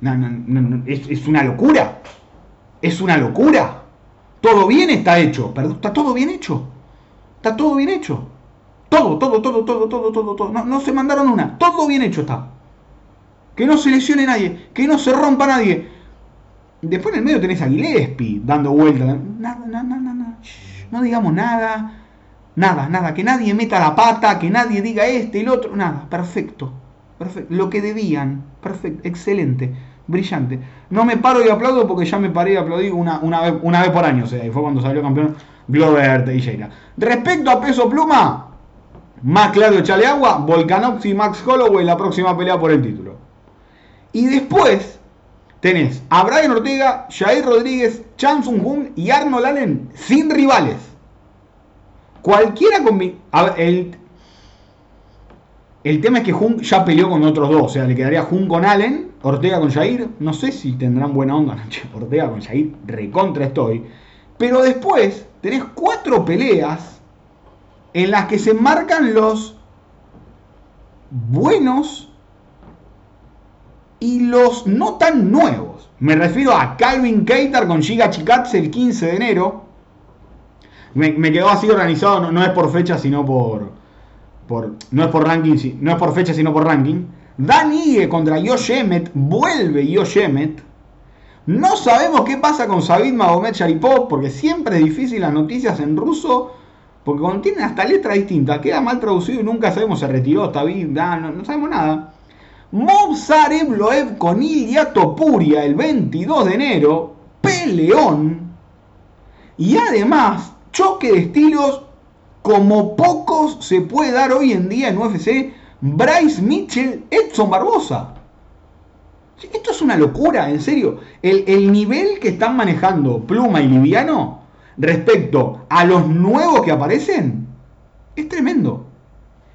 Speaker 2: No, no, no, es, una locura. es una locura. Todo bien está hecho, perdón, está todo bien hecho. Está todo bien hecho. Todo, todo, todo, todo, todo, todo, todo. No, no se mandaron una. Todo bien hecho está. Que no se lesione nadie, que no se rompa nadie. Después en el medio tenés a Gillespie dando vueltas. Nada, nada, nada, nada. No digamos nada. Nada, nada. Que nadie meta la pata, que nadie diga este el otro. Nada. Perfecto. Perfecto. Lo que debían. Perfecto. Excelente. Brillante. No me paro y aplaudo porque ya me paré y aplaudí una, una, vez, una vez por año. O sea, fue cuando salió campeón Glover Teixeira. Respecto a peso pluma, más claro echale agua. Volkanovski y Max Holloway la próxima pelea por el título. Y después tenés a Brian Ortega, Jair Rodríguez, Chan Sung Jung y Arnold Allen sin rivales. Cualquiera con el, el tema es que Jung ya peleó con otros dos. O sea, le quedaría Jung con Allen, Ortega con Jair. No sé si tendrán buena onda. Ortega con Jair, recontra estoy. Pero después tenés cuatro peleas en las que se marcan los buenos y los no tan nuevos. Me refiero a Calvin Keitar con Giga Chikatse el 15 de enero. Me, quedó así organizado, no, es por fecha, sino por, por. No es por ranking, no es por fecha, sino por ranking. Dan Ige contra Yosh vuelve Yosh. No sabemos qué pasa con Sabid Magomed Sharipov, porque siempre es difícil las noticias en ruso, porque contienen hasta letra distinta. Queda mal traducido y nunca sabemos se retiró Sabid, no, no sabemos nada. Movsareb Loev con Ilya Topuria el 22 de enero, peleón. Y además, choque de estilos como pocos se puede dar hoy en día en UFC. Bryce Mitchell, Edson Barbosa. Esto es una locura, en serio. El, el, nivel que están manejando Pluma y Liviano respecto a los nuevos que aparecen es tremendo.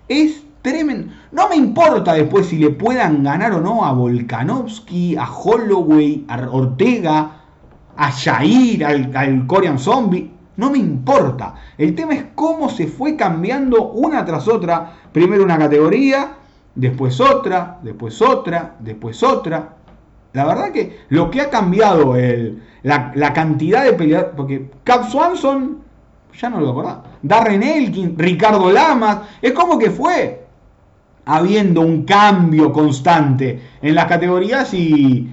Speaker 2: Es tremendo. No me importa después si le puedan ganar o no a Volkanovski, a Holloway, a Ortega, a Jair, al, al Korean Zombie. No me importa. El tema es cómo se fue cambiando una tras otra. Primero una categoría, después otra, después otra, después otra. La verdad que lo que ha cambiado el, la, cantidad de peleadores. Porque Cap Swanson, ya no lo acordaba. Darren Elkin, Ricardo Lamas. Es como que fue habiendo un cambio constante en las categorías y,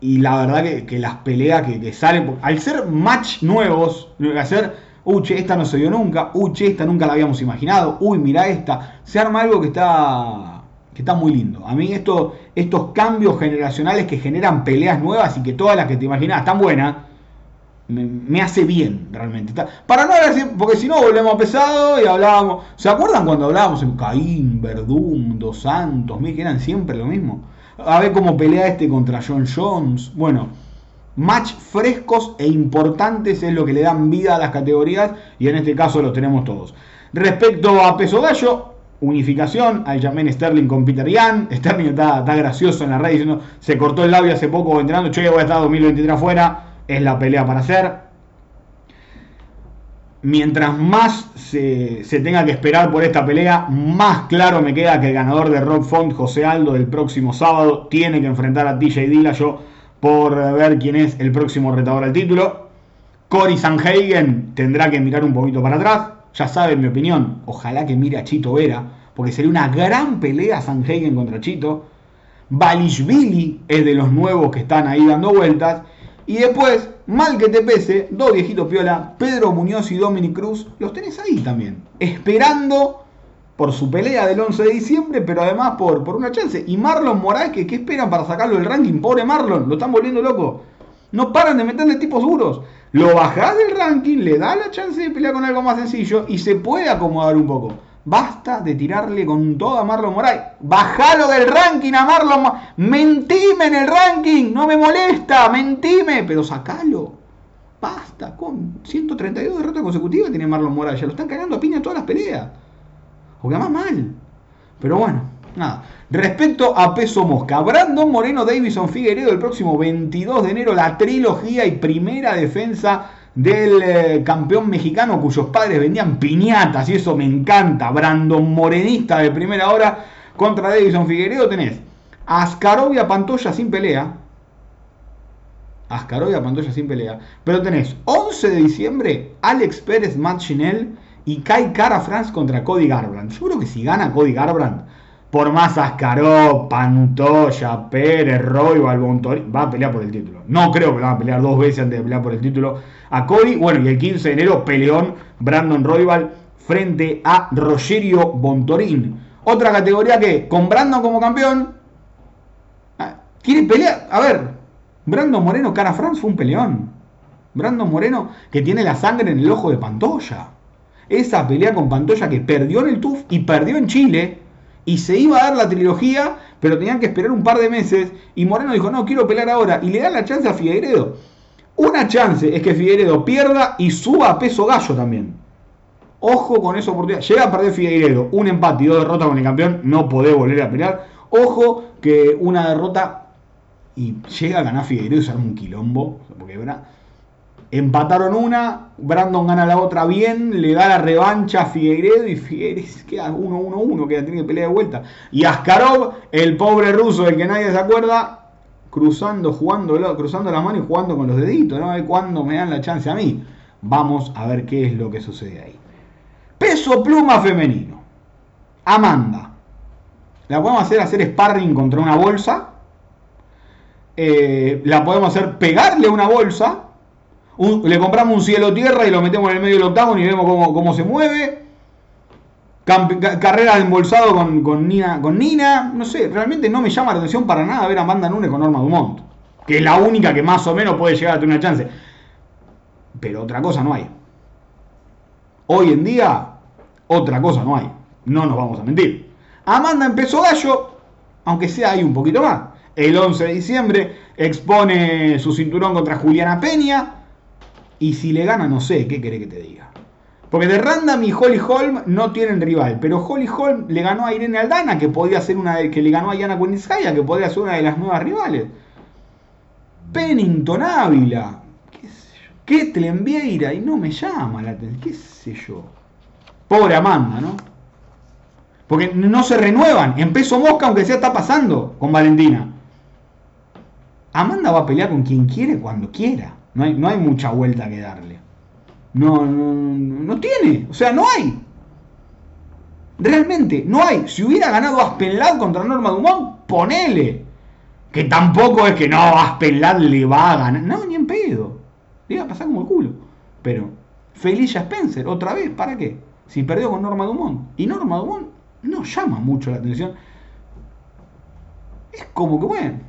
Speaker 2: y la verdad que, las peleas que, salen, al ser match nuevos, hacer, uy, che, esta no se dio nunca, uy, che, esta nunca la habíamos imaginado, uy, mira esta, se arma algo que está, que está muy lindo. A mí esto, estos cambios generacionales que generan peleas nuevas y que todas las que te imaginas están buenas, me, hace bien realmente. Para no hablar, porque si no volvemos pesado y hablábamos. ¿Se acuerdan cuando hablábamos en Caín, Verdum, Dos Santos, que eran siempre lo mismo? A ver cómo pelea este contra John Jones. Bueno, match frescos e importantes es lo que le dan vida a las categorías y en este caso los tenemos todos. Respecto a peso gallo, unificación, al Jamen Sterling con Peter Yan. Sterling está, gracioso en la red diciendo, se cortó el labio hace poco entrenando, yo ya voy a estar 2023 afuera es la pelea para hacer. Mientras más se, tenga que esperar por esta pelea, más claro me queda que el ganador de Rock Font, José Aldo, del próximo sábado, tiene que enfrentar a TJ Dillashaw por ver quién es el próximo retador al título. Cory Sanhagen tendrá que mirar un poquito para atrás. Ya saben mi opinión. Ojalá que mire a Chito Vera, porque sería una gran pelea Sanhagen contra Chito. Balishvili es de los nuevos que están ahí dando vueltas. Y después, mal que te pese, dos viejitos piola, Pedro Muñoz y Dominic Cruz, los tenés ahí también, esperando por su pelea del 11 de diciembre, pero además por, por una chance. Y Marlon Moraes, que ¿qué esperan para sacarlo del ranking? Pobre Marlon, lo están volviendo loco. No paran de meterle tipos duros. Lo bajás del ranking, le da la chance de pelear con algo más sencillo y se puede acomodar un poco. Basta de tirarle con todo a Marlon Moraes. Bajalo del ranking a Marlon Mentime en el ranking. No me molesta. Mentime. Pero sacalo. Basta. Con 132 derrotas consecutivas tiene Marlon Moraes. Ya lo están cagando a piña todas las peleas. O más mal. Pero bueno. Nada. Respecto a peso mosca, Brandon Moreno Davison Figueredo el próximo 22 de enero, la trilogía y primera defensa del eh, campeón mexicano cuyos padres vendían piñatas y eso me encanta. Brandon Morenista de primera hora contra Davison Figueredo tenés Ascarovia Pantoya sin pelea. Ascaró y a Pantoya sin pelea. Pero tenés 11 de diciembre, Alex Pérez, Matt Chinel y Kai Cara France contra Cody Garbrandt. Yo creo que si gana Cody Garbrandt, por más Ascaró, Pantoya, Pérez, Roy, Balbontori, va a pelear por el título. No creo que lo van a pelear dos veces antes de pelear por el título a Cody. Bueno, y el 15 de enero, peleón Brandon Royval frente a Rogerio Bontorín. Otra categoría que, con Brandon como campeón, ah, quiere pelear. A ver, Brandon Moreno, cara France, fue un peleón. Brandon Moreno, que tiene la sangre en el ojo de Pantoya. Esa pelea con Pantoya que perdió en el TUF y perdió en Chile. Y se iba a dar la trilogía, pero tenían que esperar un par de meses. Y Moreno dijo, no, quiero pelear ahora. Y le da la chance a Figueiredo. Una chance es que Figueiredo pierda y suba a peso gallo también. Ojo con esa oportunidad. Llega a perder Figueiredo, un empate y dos derrotas con el campeón, no podés volver a pelear. Ojo que una derrota y llega a ganar Figueiredo y se un quilombo. Porque empataron una, Brandon gana la otra bien, le da la revancha a Figueiredo y Figueiredo queda 1-1-1, que tiene que pelear de vuelta. Y Askarov, el pobre ruso del que nadie se acuerda, cruzando, jugando, cruzando las manos y jugando con los deditos, ¿no? A ver cuándo me dan la chance a mí. Vamos a ver qué es lo que sucede ahí. Peso pluma femenino. Amanda. La podemos hacer hacer sparring contra una bolsa. Eh, la podemos hacer pegarle una bolsa. Le compramos un cielo tierra y lo metemos en el medio del octavo y vemos cómo, se mueve. carrera de embolsado con, Nina, con Nina. No sé, realmente no me llama la atención para nada ver a Amanda Nunes con Norma Dumont. Que es la única que más o menos puede llegar a tener una chance. Pero otra cosa no hay. Hoy en día otra cosa no hay. No nos vamos a mentir. Amanda empezó gallo, aunque sea ahí un poquito más. El 11 de diciembre expone su cinturón contra Juliana Peña. Y si le gana, no sé, ¿qué quiere que te diga? Porque de Random y Holly Holm no tienen rival. Pero Holly Holm le ganó a Irene Aldana, que podía ser una de, que le ganó a Yana Kuniskaya, que podría ser una de las nuevas rivales. Pennington Ávila. ¿Qué sé yo? Ketlen Vieira. Y no me llama la atención. ¿Qué sé yo? Pobre Amanda, ¿no? Porque no se renuevan. En peso mosca, aunque sea, está pasando con Valentina. Amanda va a pelear con quien quiere cuando quiera. No hay, no hay mucha vuelta que darle. No, no, no tiene. O sea, no hay. Realmente, no hay. Si hubiera ganado Aspenlad contra Norma Dumont, ponele. Que tampoco es que no, Aspenlad le va a ganar. No, ni en pedo. Le iba a pasar como el culo. Pero, Felicia Spencer, otra vez, ¿para qué? si perdió con Norma Dumont. Y Norma Dumont no llama mucho la atención. Es como que, bueno,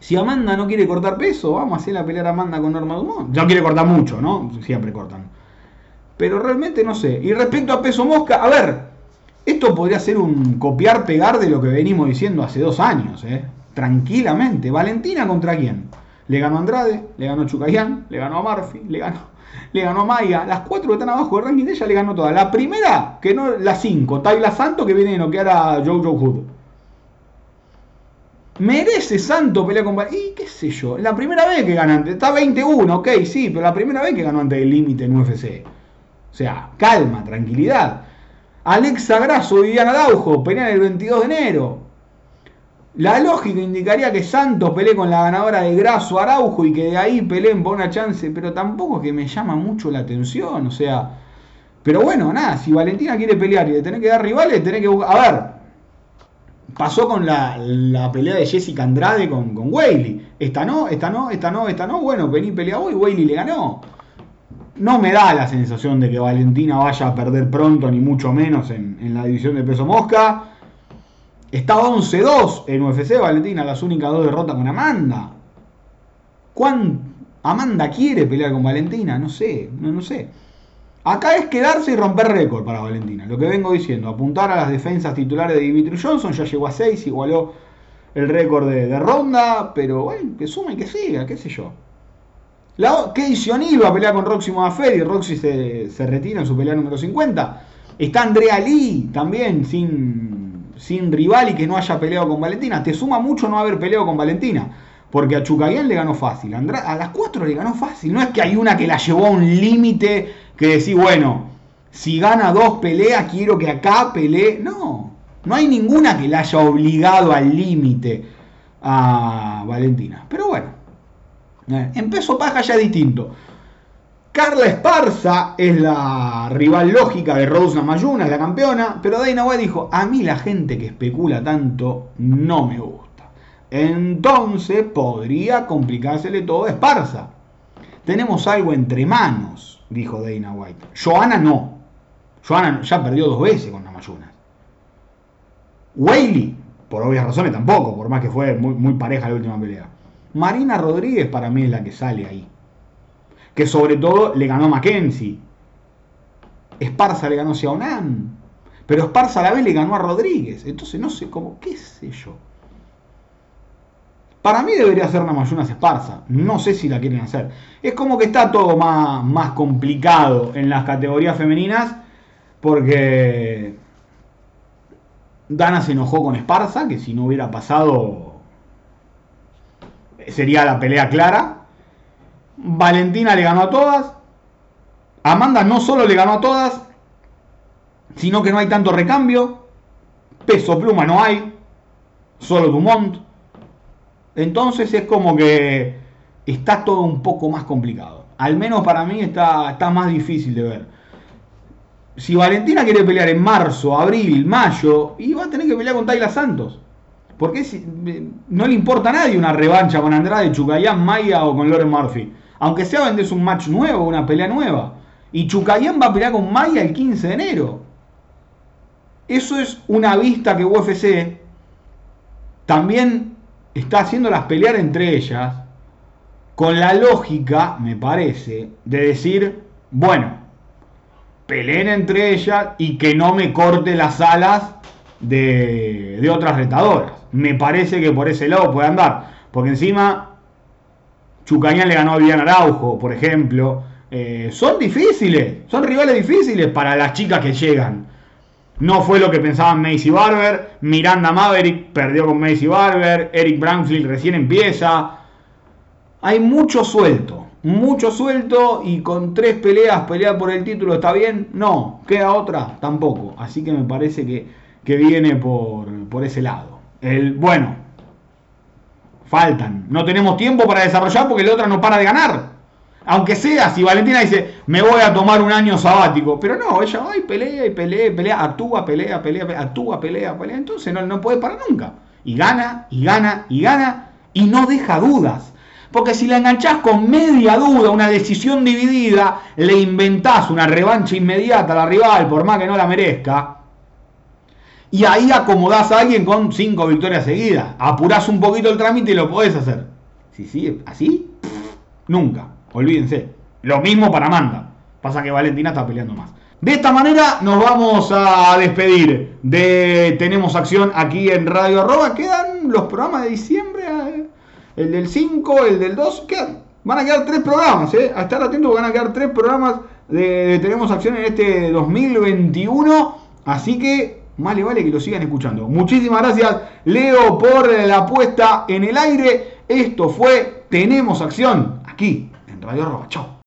Speaker 2: si Amanda no quiere cortar peso, vamos a hacer la pelea a Amanda con Norma Dumont. Ya quiere cortar mucho, ¿no? Siempre cortan. Pero realmente no sé. Y respecto a peso mosca, a ver, esto podría ser un copiar-pegar de lo que venimos diciendo hace dos años, ¿eh? Tranquilamente. Valentina contra quién? Le ganó Andrade, le ganó Chucayán, le ganó a Murphy, le ganó le ganó a Maya. Las cuatro que están abajo del ranking de ella le ganó todas. La primera, que no, la 5, Tayla Santo, que viene a noquear a Jojo Hood. ¿Merece Santo pelear con Y qué sé yo, la primera vez que gana está 21, ok, sí, pero la primera vez que ganó ante el límite en UFC. O sea, calma, tranquilidad. Alexa Grasso y Viviana Daujo pelean el 22 de enero. La lógica indicaría que Santos pelee con la ganadora de Graso Araujo y que de ahí peleen por una chance, pero tampoco es que me llama mucho la atención, o sea. Pero bueno, nada, si Valentina quiere pelear y de tener que dar rivales, tener que. A ver, pasó con la, pelea de Jessica Andrade con, con Esta no, esta no, esta no, esta no. Bueno, vení pelea hoy, Wayley le ganó. No me da la sensación de que Valentina vaya a perder pronto, ni mucho menos en, en la división de peso mosca. Está 11-2 en UFC, Valentina, las únicas dos derrotas con Amanda. ¿Cuán Amanda quiere pelear con Valentina? No sé, no, no sé. Acá es quedarse y romper récord para Valentina. Lo que vengo diciendo, apuntar a las defensas titulares de Dimitri Johnson, ya llegó a 6, igualó el récord de, ronda, pero bueno, que suma y que siga, qué sé yo. La, O'Neill va a pelear con Roxy y Roxy se, se retira en su pelea número 50. Está Andrea Lee también, sin sin rival y que no haya peleado con Valentina. Te suma mucho no haber peleado con Valentina. Porque a Chucayán le ganó fácil. a las cuatro le ganó fácil. No es que hay una que la llevó a un límite que decís, bueno, si gana dos peleas, quiero que acá pelee. No, no hay ninguna que la haya obligado al límite a Valentina. Pero bueno, Eh, en peso paja ya es distinto. Carla Esparza es la rival lógica de Rose Namayuna, es la campeona, pero Dana White dijo, a mí la gente que especula tanto no me gusta. Entonces podría complicársele todo a Esparza. Tenemos algo entre manos, dijo Dana White. Joana no. Joana ya perdió dos veces con Namayuna. Whaley, por obvias razones tampoco, por más que fue muy, pareja la última pelea. Marina Rodríguez para mí es la que sale ahí que sobre todo le ganó Mackenzie. Esparza le ganó a Xiaonan. Pero Esparza a la vez le ganó a Rodríguez. Entonces no sé cómo, qué sé yo. Para mí debería ser una Mayunas Esparza. No sé si la quieren hacer. Es como que está todo más, más complicado en las categorías femeninas. Porque Dana se enojó con Esparza, que si no hubiera pasado sería la pelea clara. Valentina le ganó a todas. Amanda no solo le ganó a todas, sino que no hay tanto recambio. Peso pluma no hay. Solo Dumont. Entonces es como que está todo un poco más complicado. Al menos para mí está, está más difícil de ver. Si Valentina quiere pelear en marzo, abril, mayo, y va a tener que pelear con Tayla Santos. Porque no le importa a nadie una revancha con Andrade, Chucayán, Maya o con Loren Murphy. Aunque sea vendes un match nuevo, una pelea nueva. Y Chucayán va a pelear con Maya el 15 de enero. Eso es una vista que UFC también está haciéndolas pelear entre ellas con la lógica, me parece, de decir, bueno, peleen entre ellas y que no me corte las alas de, de otras retadoras. Me parece que por ese lado puede andar. Porque encima Chucañán le ganó a Vivian Araujo, por ejemplo. Eh, son difíciles, son rivales difíciles para las chicas que llegan. No fue lo que pensaban Macy Barber. Miranda Maverick perdió con Macy Barber. Eric Branfield recién empieza. Hay mucho suelto. Mucho suelto y con tres peleas, pelear por el título está bien. No, queda otra tampoco. Así que me parece que, que viene por, por ese lado. El, bueno, Faltan. No tenemos tiempo para desarrollar porque la otra no para de ganar. Aunque sea, si Valentina dice, me voy a tomar un año sabático. Pero no, ella va y pelea y pelea y pelea, actúa, pelea, pelea, actúa, pelea, pelea. Entonces no, no puede parar nunca. Y gana, y gana, y gana, y no deja dudas. Porque si la enganchás con media duda, una decisión dividida, le inventás una revancha inmediata a la rival, por más que no la merezca, y ahí acomodás a alguien con cinco victorias seguidas. Apurás un poquito el trámite y lo podés hacer. Si sigue así, nunca. Olvídense. Lo mismo para Amanda. Pasa que Valentina está peleando más. De esta manera nos vamos a despedir de Tenemos Acción aquí en Radio Arroba. Quedan los programas de diciembre. Eh. El del 5, el del 2. Quedan. Van a quedar tres programas. Eh. A estar atentos van a quedar tres programas de Tenemos Acción en este 2021. Así que más le vale que lo sigan escuchando. Muchísimas gracias, Leo, por la puesta en el aire. Esto fue Tenemos Acción aquí en Radio Arroba. Chao.